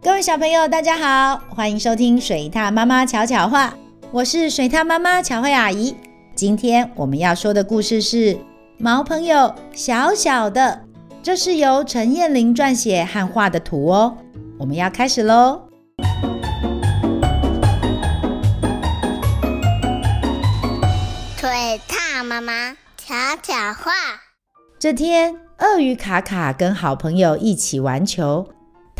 各位小朋友，大家好，欢迎收听水獭妈妈巧巧话，我是水獭妈妈巧慧阿姨。今天我们要说的故事是《毛朋友小小的》，这是由陈彦玲撰写和画的图哦。我们要开始喽。水獭妈妈巧巧话。这天，鳄鱼卡卡跟好朋友一起玩球。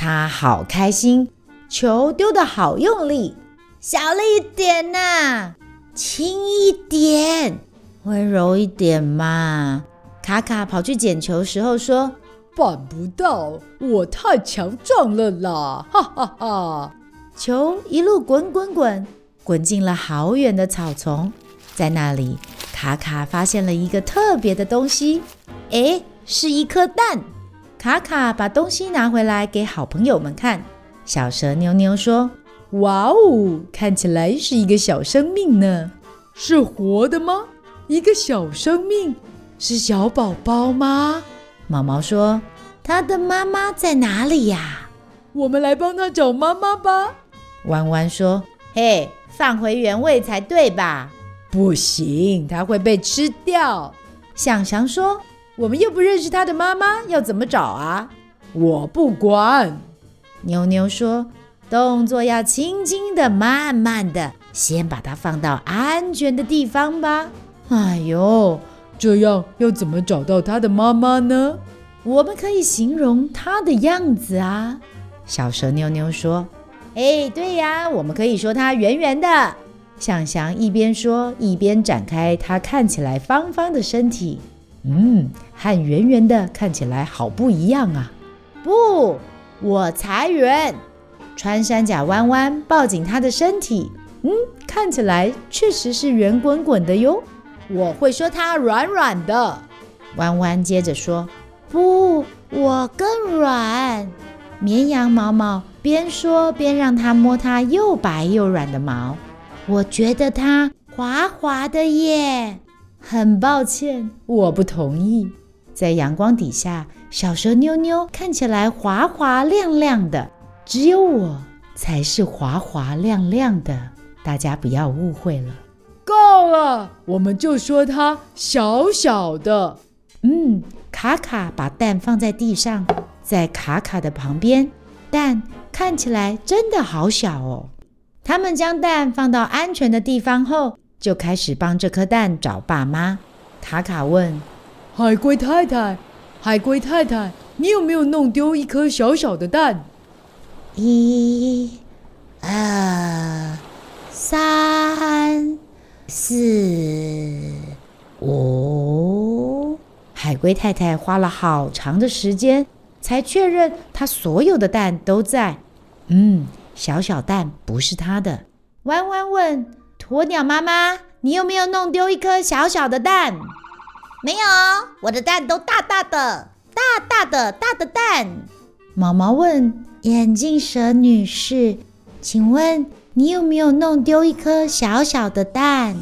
他好开心，球丢得好用力，小了一点呐，轻一点，温柔一点嘛。卡卡跑去捡球时候说：“办不到，我太强壮了啦！”哈哈哈。球一路滚滚滚，滚进了好远的草丛，在那里，卡卡发现了一个特别的东西，诶，是一颗蛋。卡卡把东西拿回来给好朋友们看。小蛇妞妞说：“哇哦，看起来是一个小生命呢，是活的吗？一个小生命，是小宝宝吗？”毛毛说：“它的妈妈在哪里呀？我们来帮它找妈妈吧。”弯弯说：“嘿，放回原位才对吧？”不行，它会被吃掉。想想说。我们又不认识他的妈妈，要怎么找啊？我不管。牛牛说：“动作要轻轻的、慢慢的，先把它放到安全的地方吧。”哎呦，这样要怎么找到他的妈妈呢？我们可以形容他的样子啊。小蛇妞妞说：“哎，对呀，我们可以说它圆圆的。”想想一边说一边展开它看起来方方的身体。嗯，和圆圆的看起来好不一样啊！不，我才圆。穿山甲弯弯抱紧他的身体，嗯，看起来确实是圆滚滚的哟。我会说它软软的。弯弯接着说：“不，我更软。”绵羊毛毛边说边让它摸它又白又软的毛，我觉得它滑滑的耶。很抱歉，我不同意。在阳光底下，小蛇妞妞看起来滑滑亮亮的，只有我才是滑滑亮亮的。大家不要误会了。够了，我们就说它小小的。嗯，卡卡把蛋放在地上，在卡卡的旁边，蛋看起来真的好小哦。他们将蛋放到安全的地方后，就开始帮这颗蛋找爸妈。卡卡问：“海龟太太，海龟太太，你有没有弄丢一颗小小的蛋？”一、二、三、四、五。海龟太太花了好长的时间，才确认她所有的蛋都在。嗯，小小蛋不是她的。弯弯问。鸵鸟妈妈，你有没有弄丢一颗小小的蛋？没有，我的蛋都大大的，大大的大的蛋。毛毛问眼镜蛇女士：“请问你有没有弄丢一颗小小的蛋？”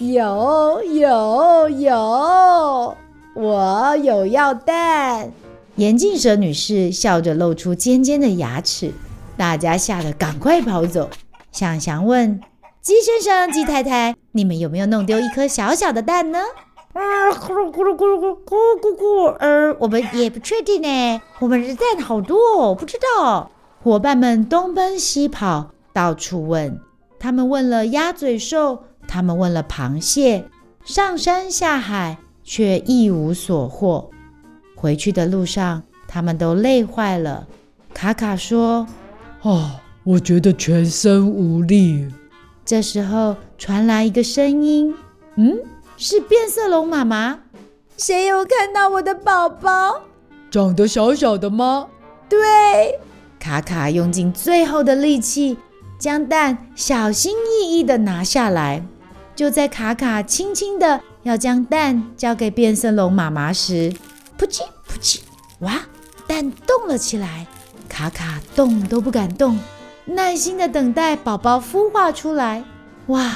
有有有，我有要蛋。眼镜蛇女士笑着露出尖尖的牙齿，大家吓得赶快跑走。想想问。鸡先生、鸡太太，你们有没有弄丢一颗小小的蛋呢？嗯，咕噜咕噜咕噜咕咕咕咕。呃，我们也不确定呢。我们的蛋好多哦，不知道。伙伴们东奔西跑，到处问。他们问了鸭嘴兽，他们问了螃蟹，上山下海，却一无所获。回去的路上，他们都累坏了。卡卡说：“哦，我觉得全身无力。”这时候传来一个声音：“嗯，是变色龙妈妈。谁有看到我的宝宝？长得小小的吗？”“对。”卡卡用尽最后的力气，将蛋小心翼翼地拿下来。就在卡卡轻轻的要将蛋交给变色龙妈妈时，噗叽噗叽，哇，蛋动了起来。卡卡动都不敢动。耐心的等待宝宝孵化出来，哇！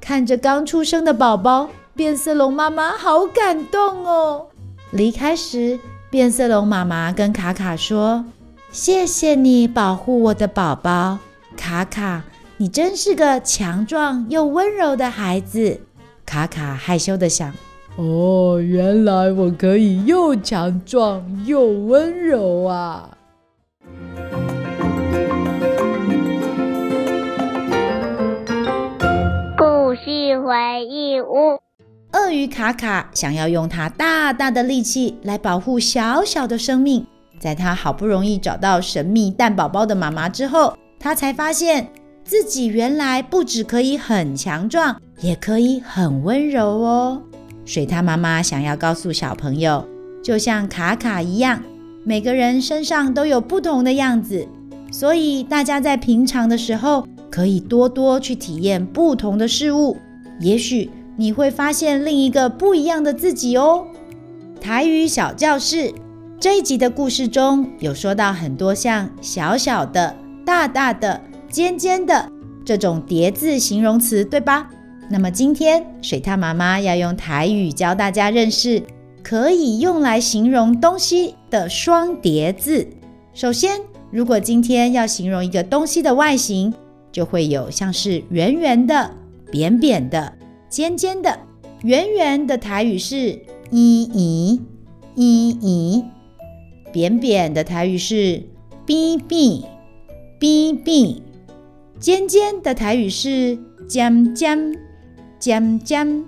看着刚出生的宝宝，变色龙妈妈好感动哦。离开时，变色龙妈妈跟卡卡说：“谢谢你保护我的宝宝，卡卡，你真是个强壮又温柔的孩子。卡卡害羞地想：“哦，原来我可以又强壮又温柔啊！”回忆屋。鳄鱼卡卡想要用它大大的力气来保护小小的生命。在他好不容易找到神秘蛋宝宝的妈妈之后，他才发现自己原来不只可以很强壮，也可以很温柔哦。水獭妈妈想要告诉小朋友，就像卡卡一样，每个人身上都有不同的样子，所以大家在平常的时候可以多多去体验不同的事物，也许你会发现另一个不一样的自己哦。台语小教室。这一集的故事中有说到很多像小小的、大大的、尖尖的这种叠字形容词，对吧？那么今天水獭妈妈要用台语教大家认识可以用来形容东西的双叠字。首先，如果今天要形容一个东西的外形，就会有像是圆圆的、扁扁的、尖尖的。圆圆的台语是“圆圆”，圆圆。扁扁的台语是“扁扁”，扁扁；尖尖的台语是“尖尖”，尖尖。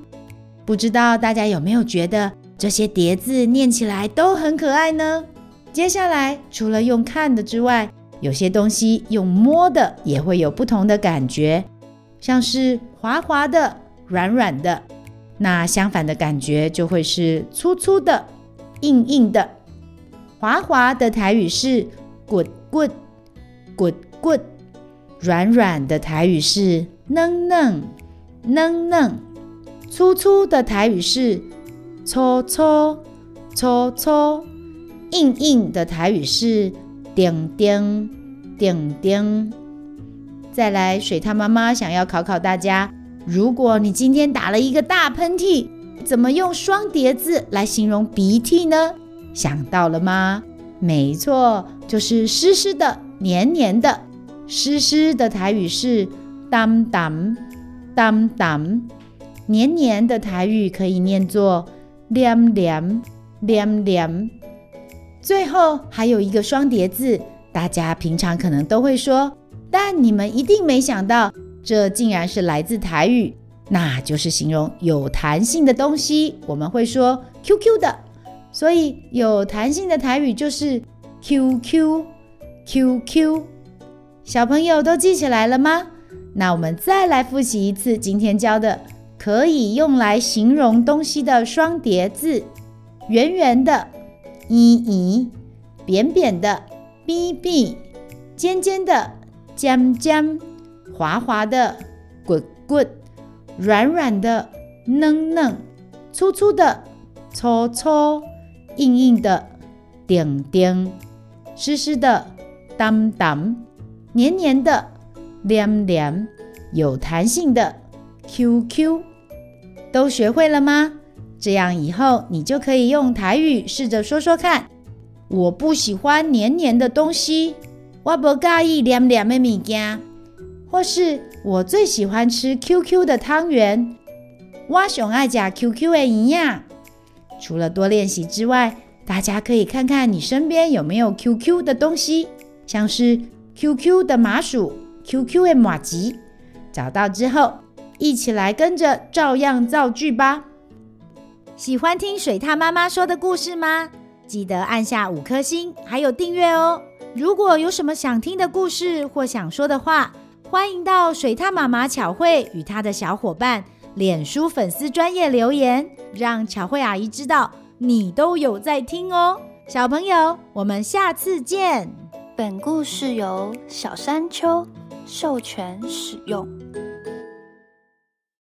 不知道大家有没有觉得这些叠字念起来都很可爱呢？接下来，除了用看的之外，有些东西用摸的也会有不同的感觉，像是滑滑的、软软的。那相反的感觉就会是粗粗的、硬硬的。滑滑的台语是“滚滚滚滚”，软软的台语是“嫩嫩嫩嫩”，粗粗的台语是“粗粗粗粗”，硬硬的台语是“钉钉钉钉”。再来，水獭妈妈想要考考大家：如果你今天打了一个大喷嚏，怎么用双叠字来形容鼻涕呢？想到了吗？没错，就是湿湿的、黏黏的。湿湿的台语是“当当当当”，黏黏的台语可以念作“黏黏黏黏”。最后还有一个双叠字，大家平常可能都会说，但你们一定没想到，这竟然是来自台语，那就是形容有弹性的东西。我们会说 “QQ” 的。所以有弹性的台语就是 QQ QQ，小朋友都记起来了吗？那我们再来复习一次今天教的可以用来形容东西的双叠字：圆圆的“圆圆”，扁扁的“扁扁”，尖尖的“尖尖”，滑滑的“滚滚”，软软的“嫩嫩”，粗粗的“粗粗”。硬硬的，钉钉；湿湿的，当当；黏黏的，黏黏；有弹性的，QQ。都学会了吗？这样以后你就可以用台语试着说说看。我不喜欢黏黏的东西，我不介意黏黏的物件。或是我最喜欢吃 QQ 的汤圆，我上爱吃 QQ 的营养。除了多练习之外，大家可以看看你身边有没有 QQ 的东西，像是 QQ 的麻糬、QQ 的麻糬。找到之后，一起来跟着照样造句吧。喜欢听水獭妈妈说的故事吗？记得按下五颗星，还有订阅哦。如果有什么想听的故事或想说的话，欢迎到水獭妈妈巧慧与她的小伙伴脸书粉丝专业留言。让巧慧阿姨知道你都有在听哦，小朋友，我们下次见。本故事由小山丘授权使用。